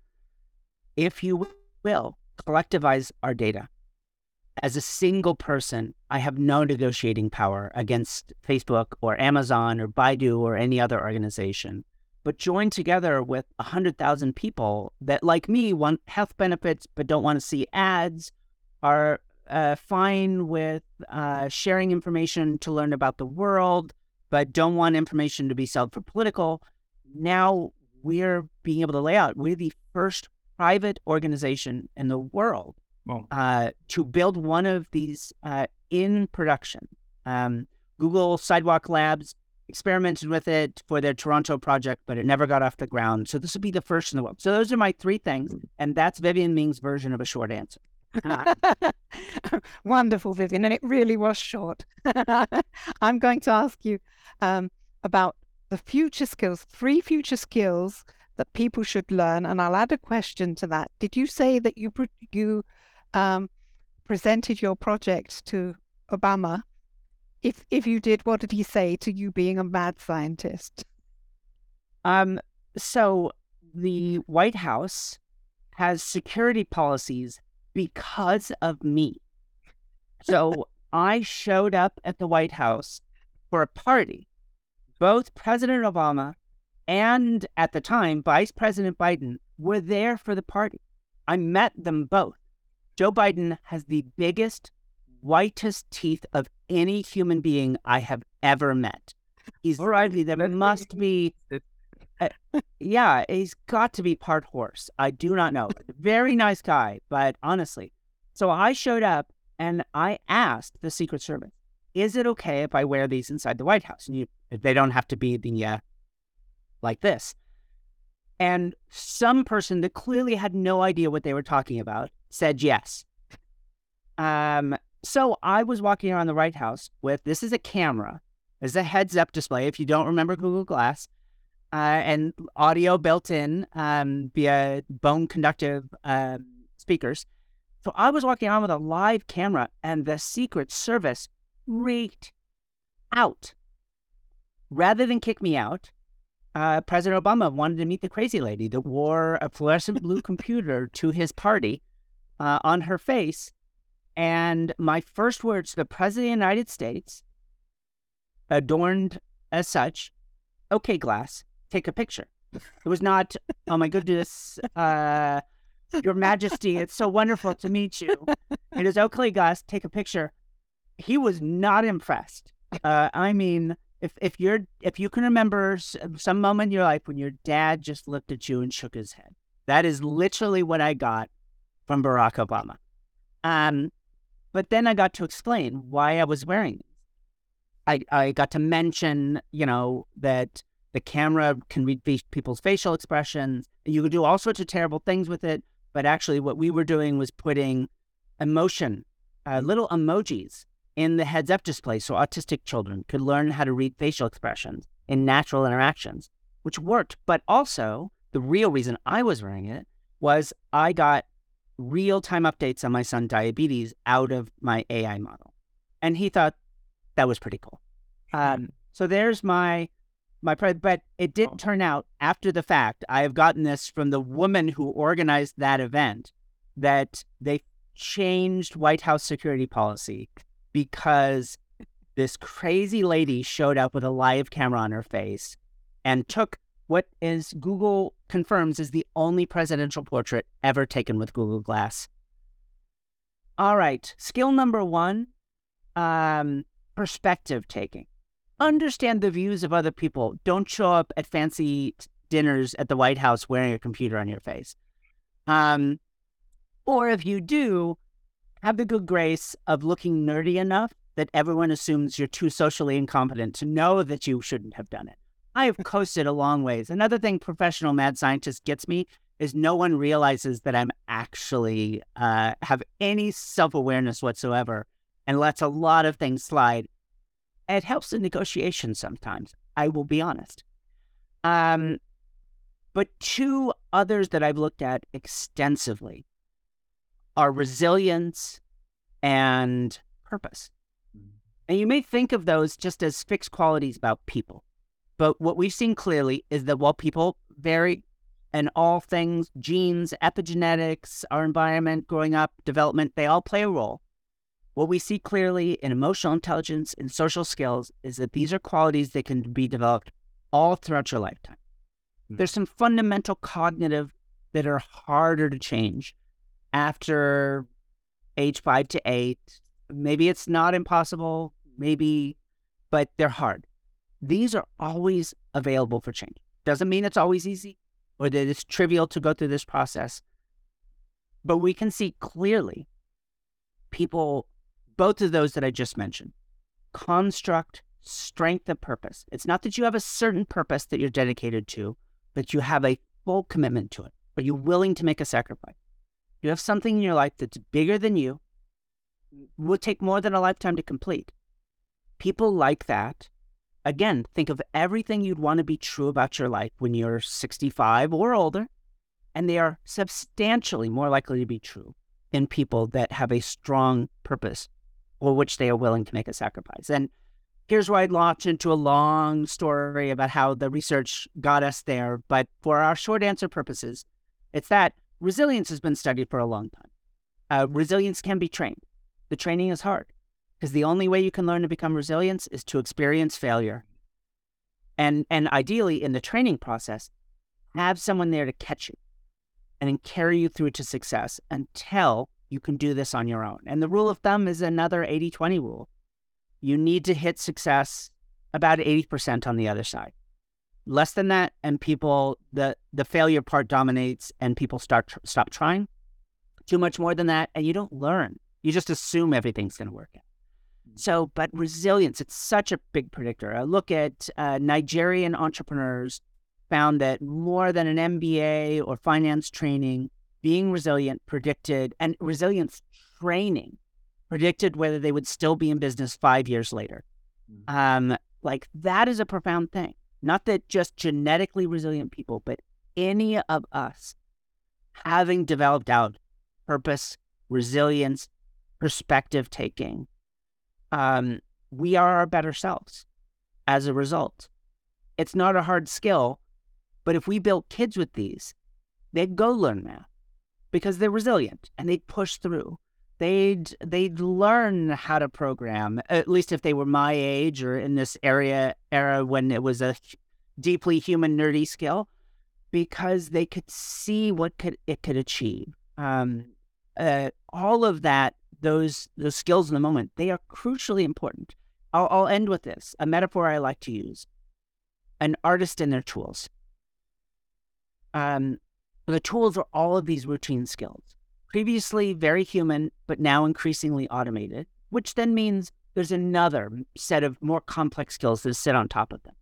if you will, collectivize our data as a single person, I have no negotiating power against Facebook or Amazon or Baidu or any other organization. But join together with 100,000 people that, like me, want health benefits but don't want to see ads, are uh, fine with uh, sharing information to learn about the world, but don't want information to be sold for political. Now we're being able to lay out, we're the first private organization in the world uh, to build one of these uh, in production. Um, Google Sidewalk Labs experimented with it for their Toronto project, but it never got off the ground. So this would be the first in the world. So those are my three things, and that's Vivienne Ming's version of a short answer. *laughs* Wonderful, Vivienne, and it really was short. *laughs* I'm going to ask you um, about the future skills, three future skills that people should learn, and I'll add a question to that. Did you say that you you um, presented your project to Obama, if if you did, what did he say to you being a mad scientist? Um, so the White House has security policies because of me. *laughs* So I showed up at the White House for a party. Both President Obama and at the time Vice President Biden were there for the party. I met them both. Joe Biden has the biggest, whitest teeth of any human being I have ever met. He's O'Reilly. There must be, *laughs* uh, yeah, he's got to be part horse. I do not know. *laughs* Very nice guy, but honestly, so I showed up and I asked the Secret Service, "Is it okay if I wear these inside the White House?" And you, they don't have to be the uh, like this. And some person that clearly had no idea what they were talking about said yes. Um, so I was walking around the White House with this is a camera, this is a heads up display. If you don't remember Google Glass, uh, and audio built in um, via bone conductive uh, speakers. So I was walking on with a live camera, and the Secret Service freaked out. Rather than kick me out, uh, President Obama wanted to meet the crazy lady that wore a fluorescent blue computer to his party uh, on her face. And my first words to the President of the United States, adorned as such, okay, Glass, take a picture. It was not, oh my goodness, uh, Your Majesty, it's so wonderful to meet you. It is okay Glass, take a picture. He was not impressed. Uh, I mean, if if you're if you can remember some moment in your life when your dad just looked at you and shook his head, that is literally what I got from Barack Obama. Um, but then I got to explain why I was wearing. I I got to mention, you know, that the camera can read people's facial expressions. You could do all sorts of terrible things with it. But actually, what we were doing was putting emotion, uh, little emojis in the heads up display so autistic children could learn how to read facial expressions in natural interactions, which worked. But also, the real reason I was wearing it was I got real time updates on my son diabetes out of my AI model. And he thought that was pretty cool. Um, so there's my my but it did oh. turn out after the fact. I have gotten this from the woman who organized that event that they changed White House security policy because this crazy lady showed up with a live camera on her face and took what is Google confirms is the only presidential portrait ever taken with Google Glass. All right, skill number one, um, perspective taking understand the views of other people. Don't show up at fancy dinners at the White House wearing a computer on your face. Um, or if you do, have the good grace of looking nerdy enough that everyone assumes you're too socially incompetent to know that you shouldn't have done it. I have coasted a long ways. Another thing professional mad scientist gets me is no one realizes that I'm actually uh, have any self awareness whatsoever and lets a lot of things slide it helps in negotiations sometimes. I will be honest. Um, but two others that I've looked at extensively are resilience and purpose. Mm-hmm. And you may think of those just as fixed qualities about people. But what we've seen clearly is that while people vary in all things, genes, epigenetics, our environment, growing up, development, they all play a role. What we see clearly in emotional intelligence and social skills is that these are qualities that can be developed all throughout your lifetime. Mm-hmm. There's some fundamental cognitive that are harder to change after age five to eight. Maybe it's not impossible, maybe, but they're hard. These are always available for change. Doesn't mean it's always easy or that it's trivial to go through this process. But we can see clearly people both of those that I just mentioned construct, strength of purpose. It's not that you have a certain purpose that you're dedicated to, but you have a full commitment to it. Are you willing to make a sacrifice? You have something in your life that's bigger than you, will take more than a lifetime to complete. People like that. Again, think of everything you'd want to be true about your life when you're 65 or older, and they are substantially more likely to be true in people that have a strong purpose or which they are willing to make a sacrifice. And here's where I'd launch into a long story about how the research got us there. But for our short answer purposes, it's that resilience has been studied for a long time. Uh, resilience can be trained. The training is hard because the only way you can learn to become resilient is to experience failure. And, and ideally, in the training process, have someone there to catch you and carry you through to success until you can do this on your own. And the rule of thumb is another 80 20 rule. You need to hit success about 80% on the other side. Less than that, and people, the, the failure part dominates and people start tr- stop trying. Too much more than that, and you don't learn. You just assume everything's going to work out. Mm. So, but resilience, it's such a big predictor. I look at uh, Nigerian entrepreneurs found that more than an MBA or finance training being resilient predicted and resilience training predicted whether they would still be in business five years later. Um, like that is a profound thing. Not that just genetically resilient people, but any of us having developed out purpose, resilience, perspective taking, um, we are our better selves as a result. It's not a hard skill, but if we built kids with these, they'd go learn math because they're resilient and they'd push through. They'd they'd learn how to program, at least if they were my age or in this area era when it was a deeply human nerdy skill, because they could see what could it could achieve. Um, uh, all of that, those those skills in the moment, they are crucially important. I'll, I'll end with this a metaphor I like to use: an artist and their tools. Um, the tools are all of these routine skills, previously very human, but now increasingly automated, which then means there's another set of more complex skills that sit on top of them.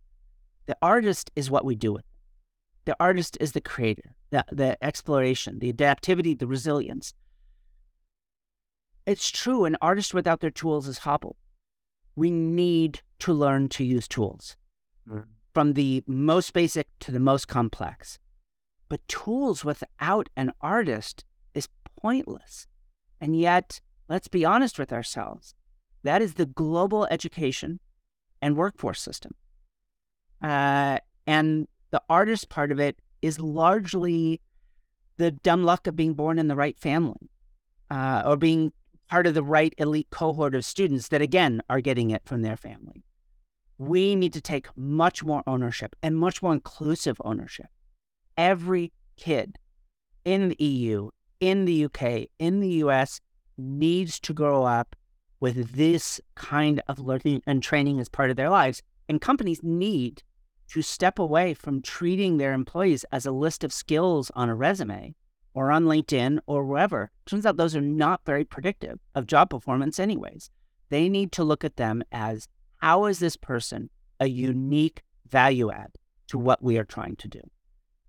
The artist is what we do with them. The artist is the creator, the, the exploration, the adaptivity, the resilience. It's true, an artist without their tools is hobbled. We need to learn to use tools mm. from the most basic to the most complex. But tools without an artist is pointless. And yet, let's be honest with ourselves that is the global education and workforce system. Uh, and the artist part of it is largely the dumb luck of being born in the right family uh, or being part of the right elite cohort of students that, again, are getting it from their family. We need to take much more ownership and much more inclusive ownership every kid in the EU, in the UK, in the US needs to grow up with this kind of learning and training as part of their lives. And companies need to step away from treating their employees as a list of skills on a resume or on LinkedIn or wherever. Turns out those are not very predictive of job performance, anyways. They need to look at them as how is this person a unique value add to what we are trying to do?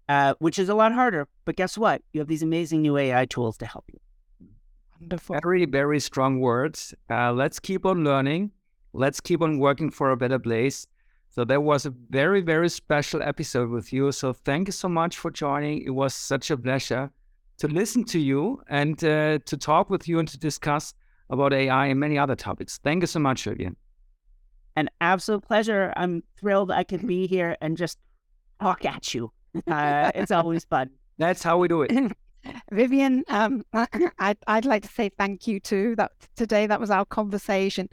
Uh, which is a lot harder. But guess what? You have these amazing new AI tools to help you. Wonderful. Very, very strong words. Uh, let's keep on learning. Let's keep on working for a better place. So that was a very, very special episode with you. So thank you so much for joining. It was such a pleasure to listen to you and uh, to talk with you and to discuss about AI and many other topics. Thank you so much, Vivienne. An absolute pleasure. I'm thrilled I can be here and just talk at you. Uh, it's always fun. *laughs* That's how we do it. Vivienne, um, *coughs* I'd, I'd like to say thank you too. That today that was our conversation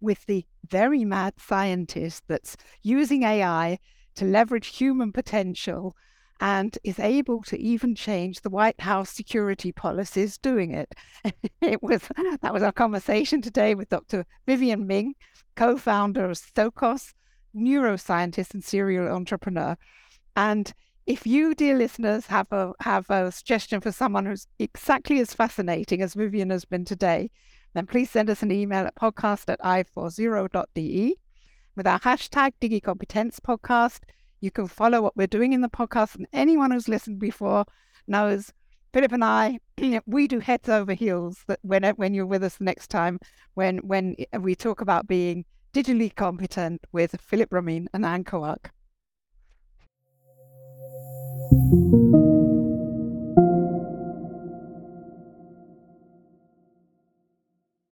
with the very mad scientist that's using AI to leverage human potential and is able to even change the White House security policies doing it. *laughs* it was that was our conversation today with Dr. Vivienne Ming, co-founder of Socos, neuroscientist and serial entrepreneur. And if you, dear listeners, have a have a suggestion for someone who's exactly as fascinating as Vivienne has been today, then please send us an email at podcast at i40.de with our hashtag DigiCompetence podcast. You can follow what we're doing in the podcast, and anyone who's listened before knows Philipp and I, *clears throat* we do heads over heels that when when you're with us the next time, when when we talk about being digitally competent with Philipp Ramin and Anne Koark thank you